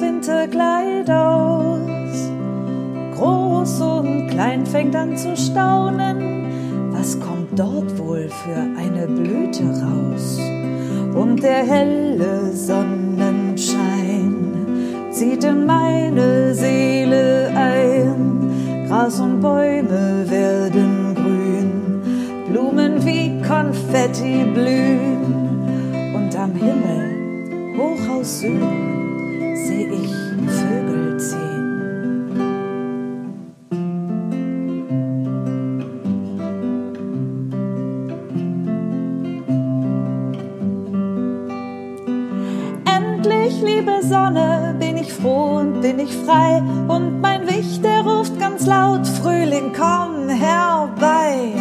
Winterkleid aus. Groß und klein fängt an zu staunen, was kommt dort wohl für eine Blüte raus? Und der helle Sonnenschein zieht in meine Seele ein. Gras und Bäume werden grün, Blumen wie Konfetti blühen. Und am Himmel, hoch aus Süden, ich Vögel ziehen. liebe Sonne, bin ich froh und bin ich frei. Und mein Wicht, der ruft ganz laut, Frühling, komm herbei.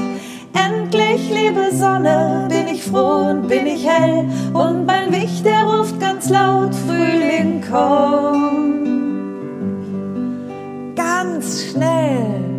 Endlich, liebe Sonne, bin ich froh und bin ich hell. Und mein Wicht, der ruft ganz laut, Frühling, komm. Ganz schnell.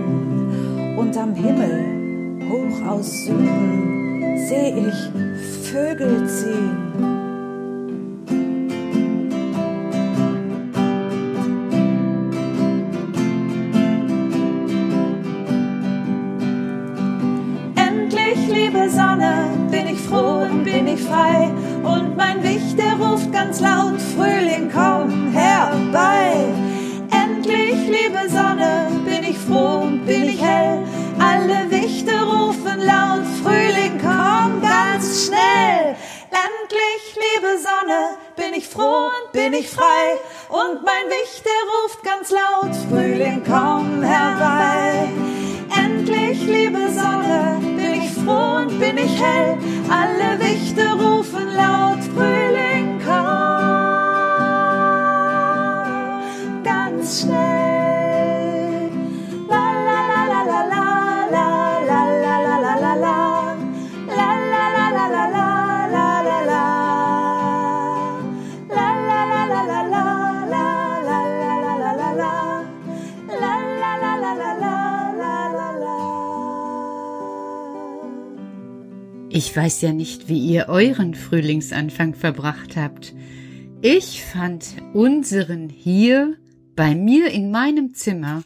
und am Himmel, hoch aus Süden, seh ich Vögel ziehen. Endlich, liebe Sonne, bin ich froh und bin ich frei. Und mein Wicht, der ruft ganz laut, Frühling, komm Sonne, bin ich froh und bin ich frei. Und mein Wicht, der ruft ganz laut, Frühling, komm herbei. Endlich, liebe Sonne, bin ich froh und bin ich hell. Alle Wichte rufen laut, Ich weiß ja nicht, wie ihr euren Frühlingsanfang verbracht habt. Ich fand unseren hier bei mir in meinem Zimmer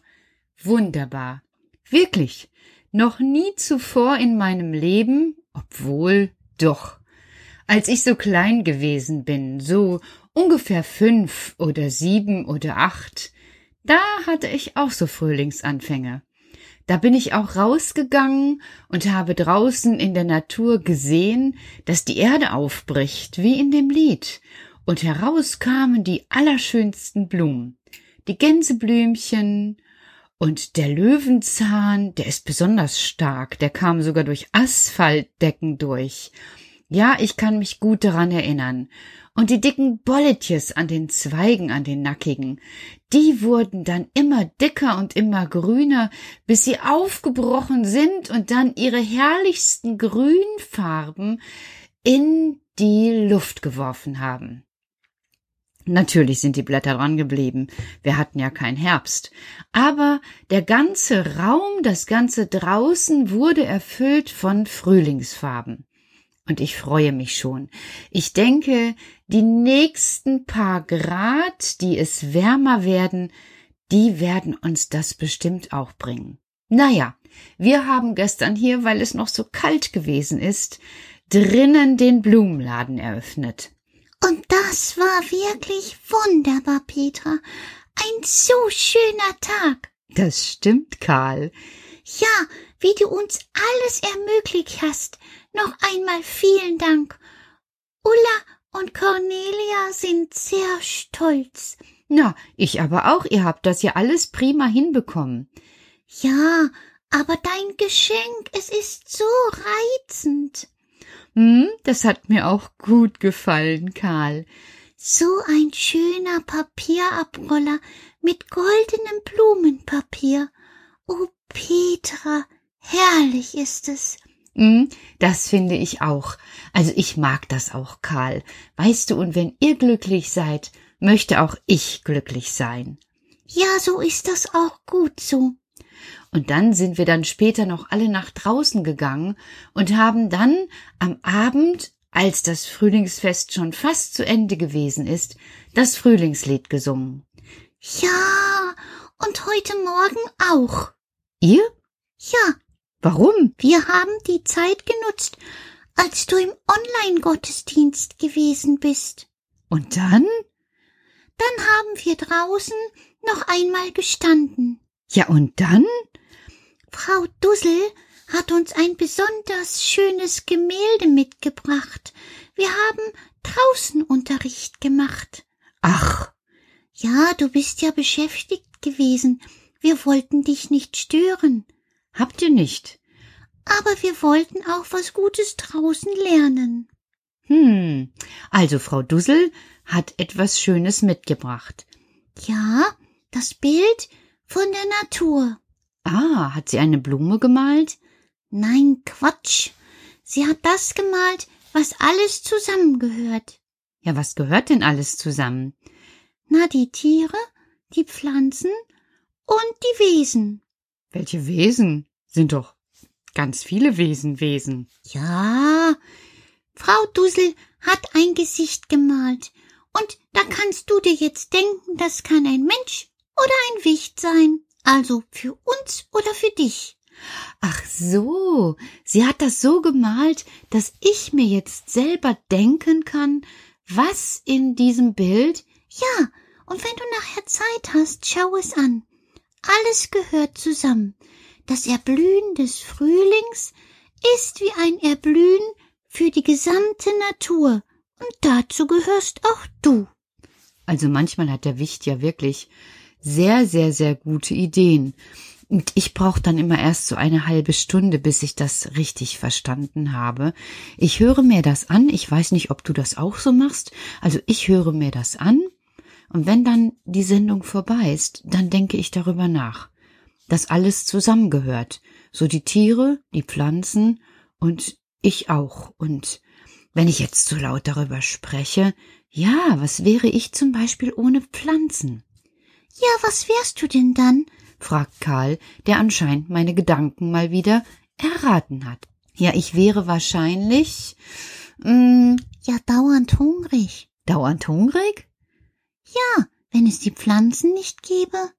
wunderbar. Wirklich. Noch nie zuvor in meinem Leben, obwohl doch. Als ich so klein gewesen bin, so ungefähr fünf oder sieben oder acht, da hatte ich auch so Frühlingsanfänge. Da bin ich auch rausgegangen und habe draußen in der Natur gesehen, dass die Erde aufbricht, wie in dem Lied, und heraus kamen die allerschönsten Blumen, die Gänseblümchen und der Löwenzahn, der ist besonders stark, der kam sogar durch Asphaltdecken durch. Ja, ich kann mich gut daran erinnern. Und die dicken Bolletjes an den Zweigen, an den nackigen, die wurden dann immer dicker und immer grüner, bis sie aufgebrochen sind und dann ihre herrlichsten Grünfarben in die Luft geworfen haben. Natürlich sind die Blätter dran geblieben. Wir hatten ja keinen Herbst. Aber der ganze Raum, das ganze draußen wurde erfüllt von Frühlingsfarben. Und ich freue mich schon. Ich denke, die nächsten paar Grad, die es wärmer werden, die werden uns das bestimmt auch bringen. Naja, wir haben gestern hier, weil es noch so kalt gewesen ist, drinnen den Blumenladen eröffnet. Und das war wirklich wunderbar, Petra. Ein so schöner Tag. Das stimmt, Karl. Ja, wie du uns alles ermöglicht hast. Noch einmal vielen Dank. Ulla und Cornelia sind sehr stolz. Na, ich aber auch. Ihr habt das ja alles prima hinbekommen. Ja, aber dein Geschenk, es ist so reizend. Hm, das hat mir auch gut gefallen, Karl. So ein schöner Papierabroller mit goldenem Blumenpapier. Oh, Petra, herrlich ist es. Hm, das finde ich auch. Also ich mag das auch, Karl. Weißt du, und wenn ihr glücklich seid, möchte auch ich glücklich sein. Ja, so ist das auch gut so. Und dann sind wir dann später noch alle nach draußen gegangen und haben dann am Abend, als das Frühlingsfest schon fast zu Ende gewesen ist, das Frühlingslied gesungen. Ja, und heute Morgen auch. Ihr? Ja. Warum? Wir haben die Zeit genutzt, als du im Online-Gottesdienst gewesen bist. Und dann? Dann haben wir draußen noch einmal gestanden. Ja, und dann? Frau Dussel hat uns ein besonders schönes Gemälde mitgebracht. Wir haben draußen Unterricht gemacht. Ach. Ja, du bist ja beschäftigt gewesen. Wir wollten dich nicht stören. Habt ihr nicht? Aber wir wollten auch was Gutes draußen lernen. Hm, also Frau Dussel hat etwas Schönes mitgebracht. Ja, das Bild von der Natur. Ah, hat sie eine Blume gemalt? Nein, Quatsch. Sie hat das gemalt, was alles zusammengehört. Ja, was gehört denn alles zusammen? Na, die Tiere, die Pflanzen und die Wesen. Welche Wesen? Sind doch ganz viele Wesen Wesen. Ja, Frau Dussel hat ein Gesicht gemalt. Und da kannst du dir jetzt denken, das kann ein Mensch oder ein Wicht sein. Also für uns oder für dich. Ach so, sie hat das so gemalt, dass ich mir jetzt selber denken kann, was in diesem Bild. Ja, und wenn du nachher Zeit hast, schau es an. Alles gehört zusammen. Das Erblühen des Frühlings ist wie ein Erblühen für die gesamte Natur, und dazu gehörst auch du. Also manchmal hat der Wicht ja wirklich sehr, sehr, sehr gute Ideen. Und ich brauche dann immer erst so eine halbe Stunde, bis ich das richtig verstanden habe. Ich höre mir das an. Ich weiß nicht, ob du das auch so machst. Also ich höre mir das an. Und wenn dann die Sendung vorbei ist, dann denke ich darüber nach, dass alles zusammengehört. So die Tiere, die Pflanzen und ich auch. Und wenn ich jetzt so laut darüber spreche, ja, was wäre ich zum Beispiel ohne Pflanzen? Ja, was wärst du denn dann? fragt Karl, der anscheinend meine Gedanken mal wieder erraten hat. Ja, ich wäre wahrscheinlich mm, ja dauernd hungrig. Dauernd hungrig? Ja, wenn es die Pflanzen nicht gäbe.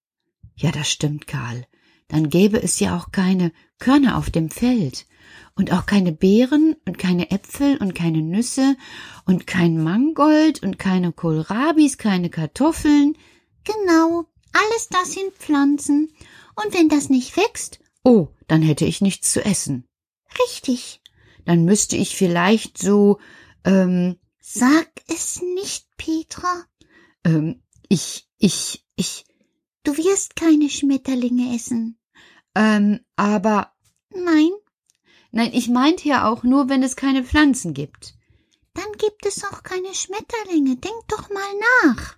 Ja, das stimmt, Karl. Dann gäbe es ja auch keine Körner auf dem Feld und auch keine Beeren und keine Äpfel und keine Nüsse und kein Mangold und keine Kohlrabis, keine Kartoffeln. Genau, alles das sind Pflanzen. Und wenn das nicht wächst? Oh, dann hätte ich nichts zu essen. Richtig. Dann müsste ich vielleicht so, ähm. Sag es nicht, Petra. Ähm, ich, ich, ich. Du wirst keine Schmetterlinge essen. Ähm, aber. Nein. Nein, ich meinte ja auch nur, wenn es keine Pflanzen gibt. Dann gibt es auch keine Schmetterlinge. Denk doch mal nach.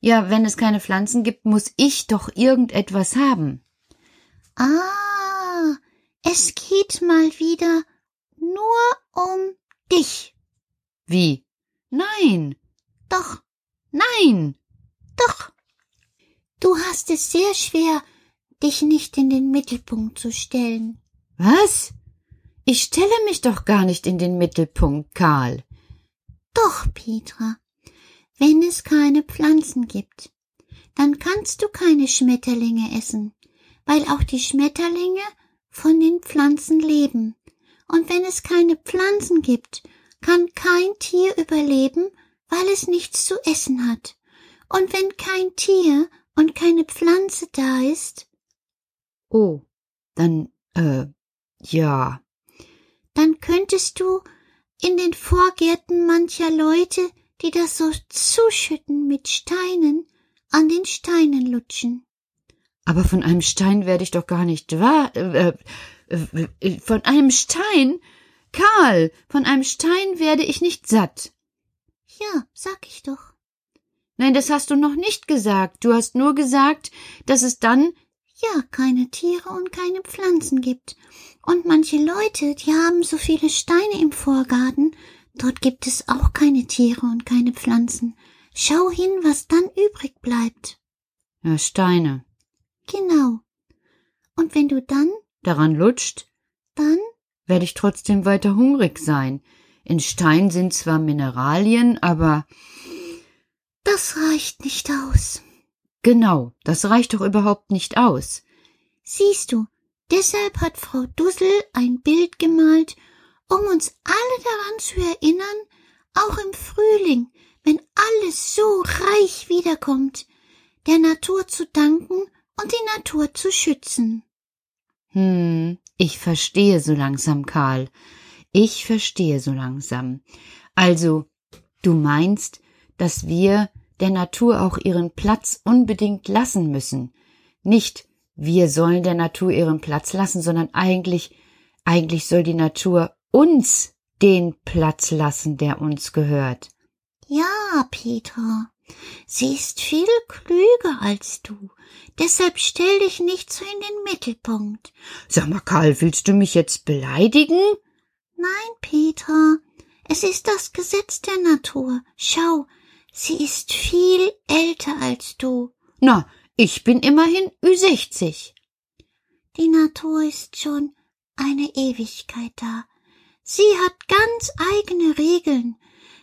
Ja, wenn es keine Pflanzen gibt, muss ich doch irgendetwas haben. Ah, es geht mal wieder nur um dich. Wie? Nein. Doch. Nein. Doch. Du hast es sehr schwer, dich nicht in den Mittelpunkt zu stellen. Was? Ich stelle mich doch gar nicht in den Mittelpunkt, Karl. Doch, Petra. Wenn es keine Pflanzen gibt, dann kannst du keine Schmetterlinge essen, weil auch die Schmetterlinge von den Pflanzen leben. Und wenn es keine Pflanzen gibt, kann kein Tier überleben, weil es nichts zu essen hat. Und wenn kein Tier und keine Pflanze da ist. Oh, dann, äh, ja. Dann könntest du in den Vorgärten mancher Leute, die das so zuschütten mit Steinen, an den Steinen lutschen. Aber von einem Stein werde ich doch gar nicht wahr. Äh, äh, äh, von einem Stein? Karl, von einem Stein werde ich nicht satt. Ja, sag ich doch. Nein, das hast du noch nicht gesagt. Du hast nur gesagt, dass es dann ja keine Tiere und keine Pflanzen gibt. Und manche Leute, die haben so viele Steine im Vorgarten, dort gibt es auch keine Tiere und keine Pflanzen. Schau hin, was dann übrig bleibt. Ja, Steine. Genau. Und wenn du dann daran lutscht, dann werde ich trotzdem weiter hungrig sein. In Stein sind zwar Mineralien, aber das reicht nicht aus. Genau, das reicht doch überhaupt nicht aus. Siehst du, deshalb hat Frau Dussel ein Bild gemalt, um uns alle daran zu erinnern, auch im Frühling, wenn alles so reich wiederkommt, der Natur zu danken und die Natur zu schützen. Hm, ich verstehe so langsam, Karl. Ich verstehe so langsam. Also, du meinst, dass wir der Natur auch ihren Platz unbedingt lassen müssen. Nicht wir sollen der Natur ihren Platz lassen, sondern eigentlich, eigentlich soll die Natur uns den Platz lassen, der uns gehört. Ja, Peter, sie ist viel klüger als du. Deshalb stell dich nicht so in den Mittelpunkt. Sag mal, Karl, willst du mich jetzt beleidigen? Nein, Peter. Es ist das Gesetz der Natur. Schau, sie ist viel älter als du. Na, ich bin immerhin Ü60. Die Natur ist schon eine Ewigkeit da. Sie hat ganz eigene Regeln.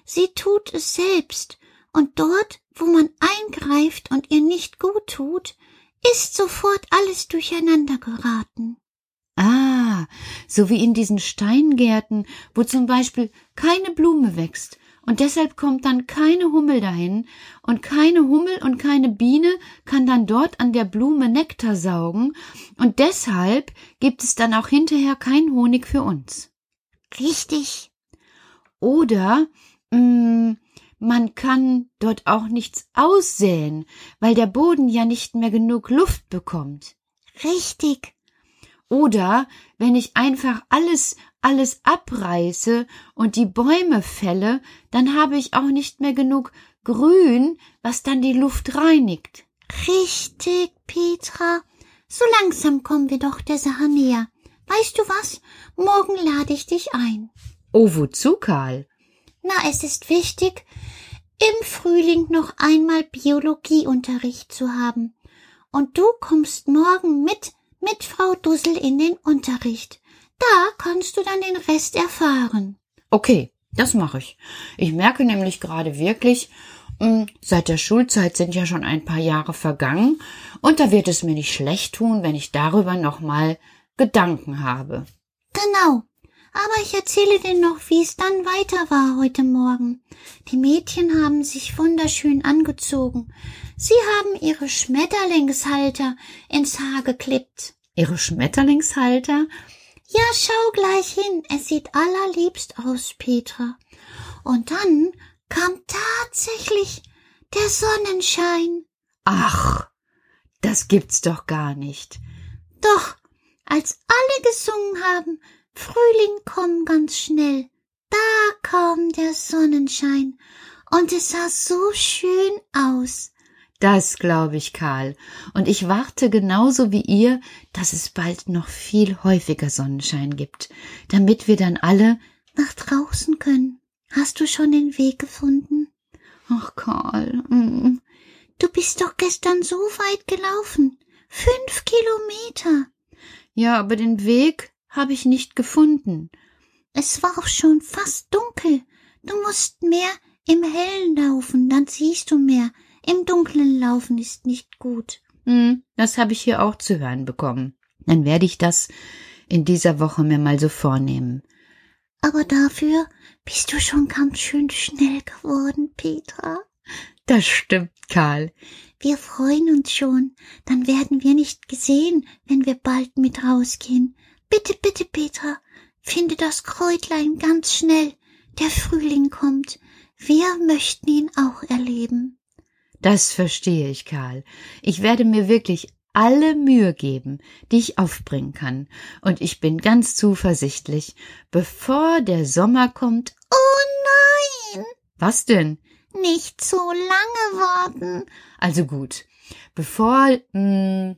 Sie tut es selbst, und dort, wo man eingreift und ihr nicht gut tut, ist sofort alles durcheinander geraten. Ah, so wie in diesen Steingärten, wo zum Beispiel keine Blume wächst, und deshalb kommt dann keine Hummel dahin, und keine Hummel und keine Biene kann dann dort an der Blume Nektar saugen, und deshalb gibt es dann auch hinterher kein Honig für uns. Richtig. Oder mh, mm, man kann dort auch nichts aussäen, weil der Boden ja nicht mehr genug Luft bekommt. Richtig. Oder wenn ich einfach alles, alles abreiße und die Bäume fälle, dann habe ich auch nicht mehr genug Grün, was dann die Luft reinigt. Richtig, Petra. So langsam kommen wir doch der Sache näher. Weißt du was? Morgen lade ich dich ein. Oh, wozu, Karl? Na, es ist wichtig, im Frühling noch einmal Biologieunterricht zu haben. Und du kommst morgen mit, mit Frau Dussel in den Unterricht. Da kannst du dann den Rest erfahren. Okay, das mache ich. Ich merke nämlich gerade wirklich, hm, Seit der Schulzeit sind ja schon ein paar Jahre vergangen, und da wird es mir nicht schlecht tun, wenn ich darüber nochmal Gedanken habe. Genau. Aber ich erzähle dir noch, wie es dann weiter war heute Morgen. Die Mädchen haben sich wunderschön angezogen. Sie haben ihre Schmetterlingshalter ins Haar geklippt. Ihre Schmetterlingshalter? Ja, schau gleich hin. Es sieht allerliebst aus, Petra. Und dann kam tatsächlich der Sonnenschein. Ach, das gibt's doch gar nicht. Doch, als alle gesungen haben, Frühling komm ganz schnell. Da kam der Sonnenschein und es sah so schön aus. Das glaube ich, Karl. Und ich warte genauso wie ihr, dass es bald noch viel häufiger Sonnenschein gibt, damit wir dann alle nach draußen können. Hast du schon den Weg gefunden? Ach, Karl. Mm. Du bist doch gestern so weit gelaufen. Fünf Kilometer. Ja, aber den Weg habe ich nicht gefunden. Es war auch schon fast dunkel. Du musst mehr im Hellen laufen, dann siehst du mehr. Im Dunkeln laufen ist nicht gut. Hm, das habe ich hier auch zu hören bekommen. Dann werde ich das in dieser Woche mir mal so vornehmen. Aber dafür bist du schon ganz schön schnell geworden, Petra. Das stimmt, Karl. Wir freuen uns schon. Dann werden wir nicht gesehen, wenn wir bald mit rausgehen. Bitte, bitte, Petra, finde das Kräutlein ganz schnell. Der Frühling kommt. Wir möchten ihn auch erleben. Das verstehe ich, Karl. Ich werde mir wirklich alle Mühe geben, die ich aufbringen kann, und ich bin ganz zuversichtlich, bevor der Sommer kommt. Oh nein! Was denn? Nicht so lange warten. Also gut, bevor mh,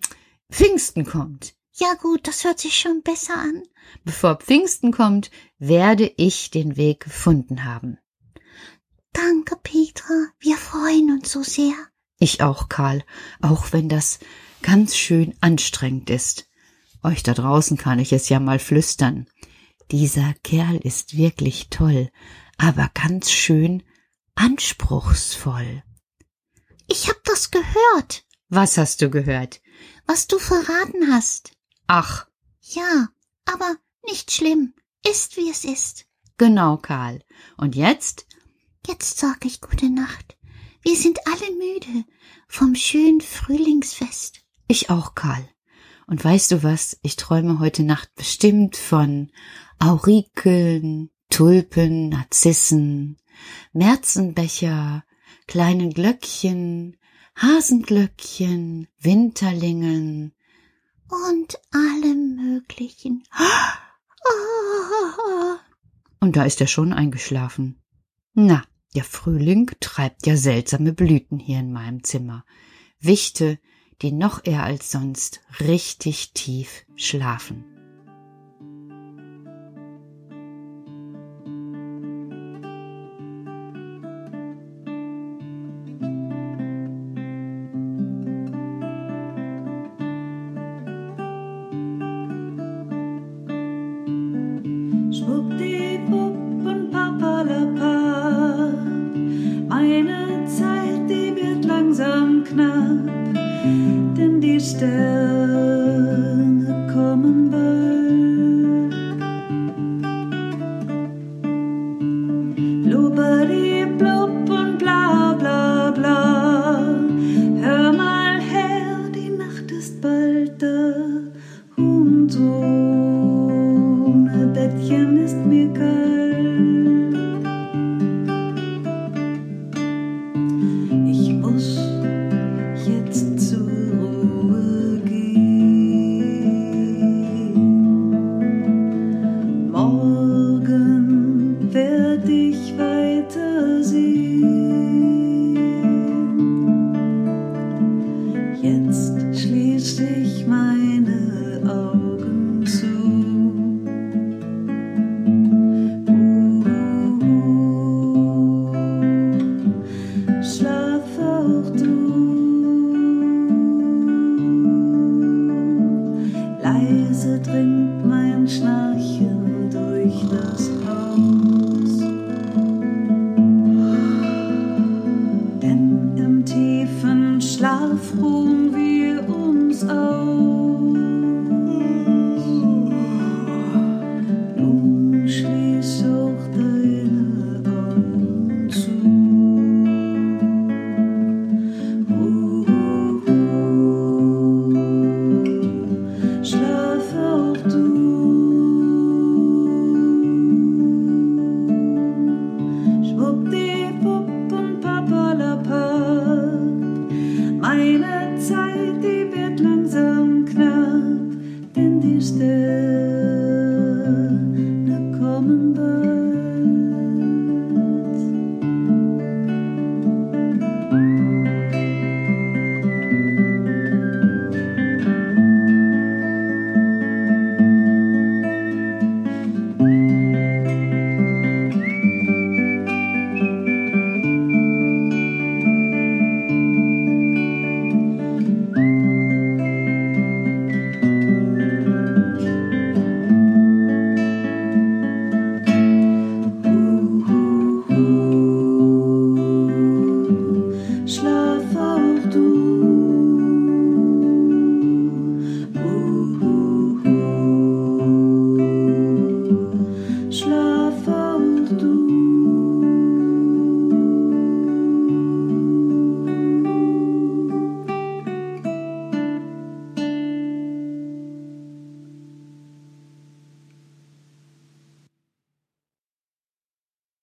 Pfingsten kommt. Ja gut, das hört sich schon besser an. Bevor Pfingsten kommt, werde ich den Weg gefunden haben. Danke, Petra. Freuen uns so sehr. Ich auch, Karl, auch wenn das ganz schön anstrengend ist. Euch da draußen kann ich es ja mal flüstern. Dieser Kerl ist wirklich toll, aber ganz schön anspruchsvoll. Ich hab das gehört. Was hast du gehört? Was du verraten hast. Ach. Ja, aber nicht schlimm. Ist wie es ist. Genau, Karl. Und jetzt? Jetzt sag ich gute Nacht. Wir sind alle müde vom schönen Frühlingsfest. Ich auch, Karl. Und weißt du was? Ich träume heute Nacht bestimmt von Aurikeln, Tulpen, Narzissen, Märzenbecher, kleinen Glöckchen, Hasenglöckchen, Winterlingen und allem möglichen. Und da ist er schon eingeschlafen. Na, der Frühling treibt ja seltsame Blüten hier in meinem Zimmer. Wichte, die noch eher als sonst richtig tief schlafen.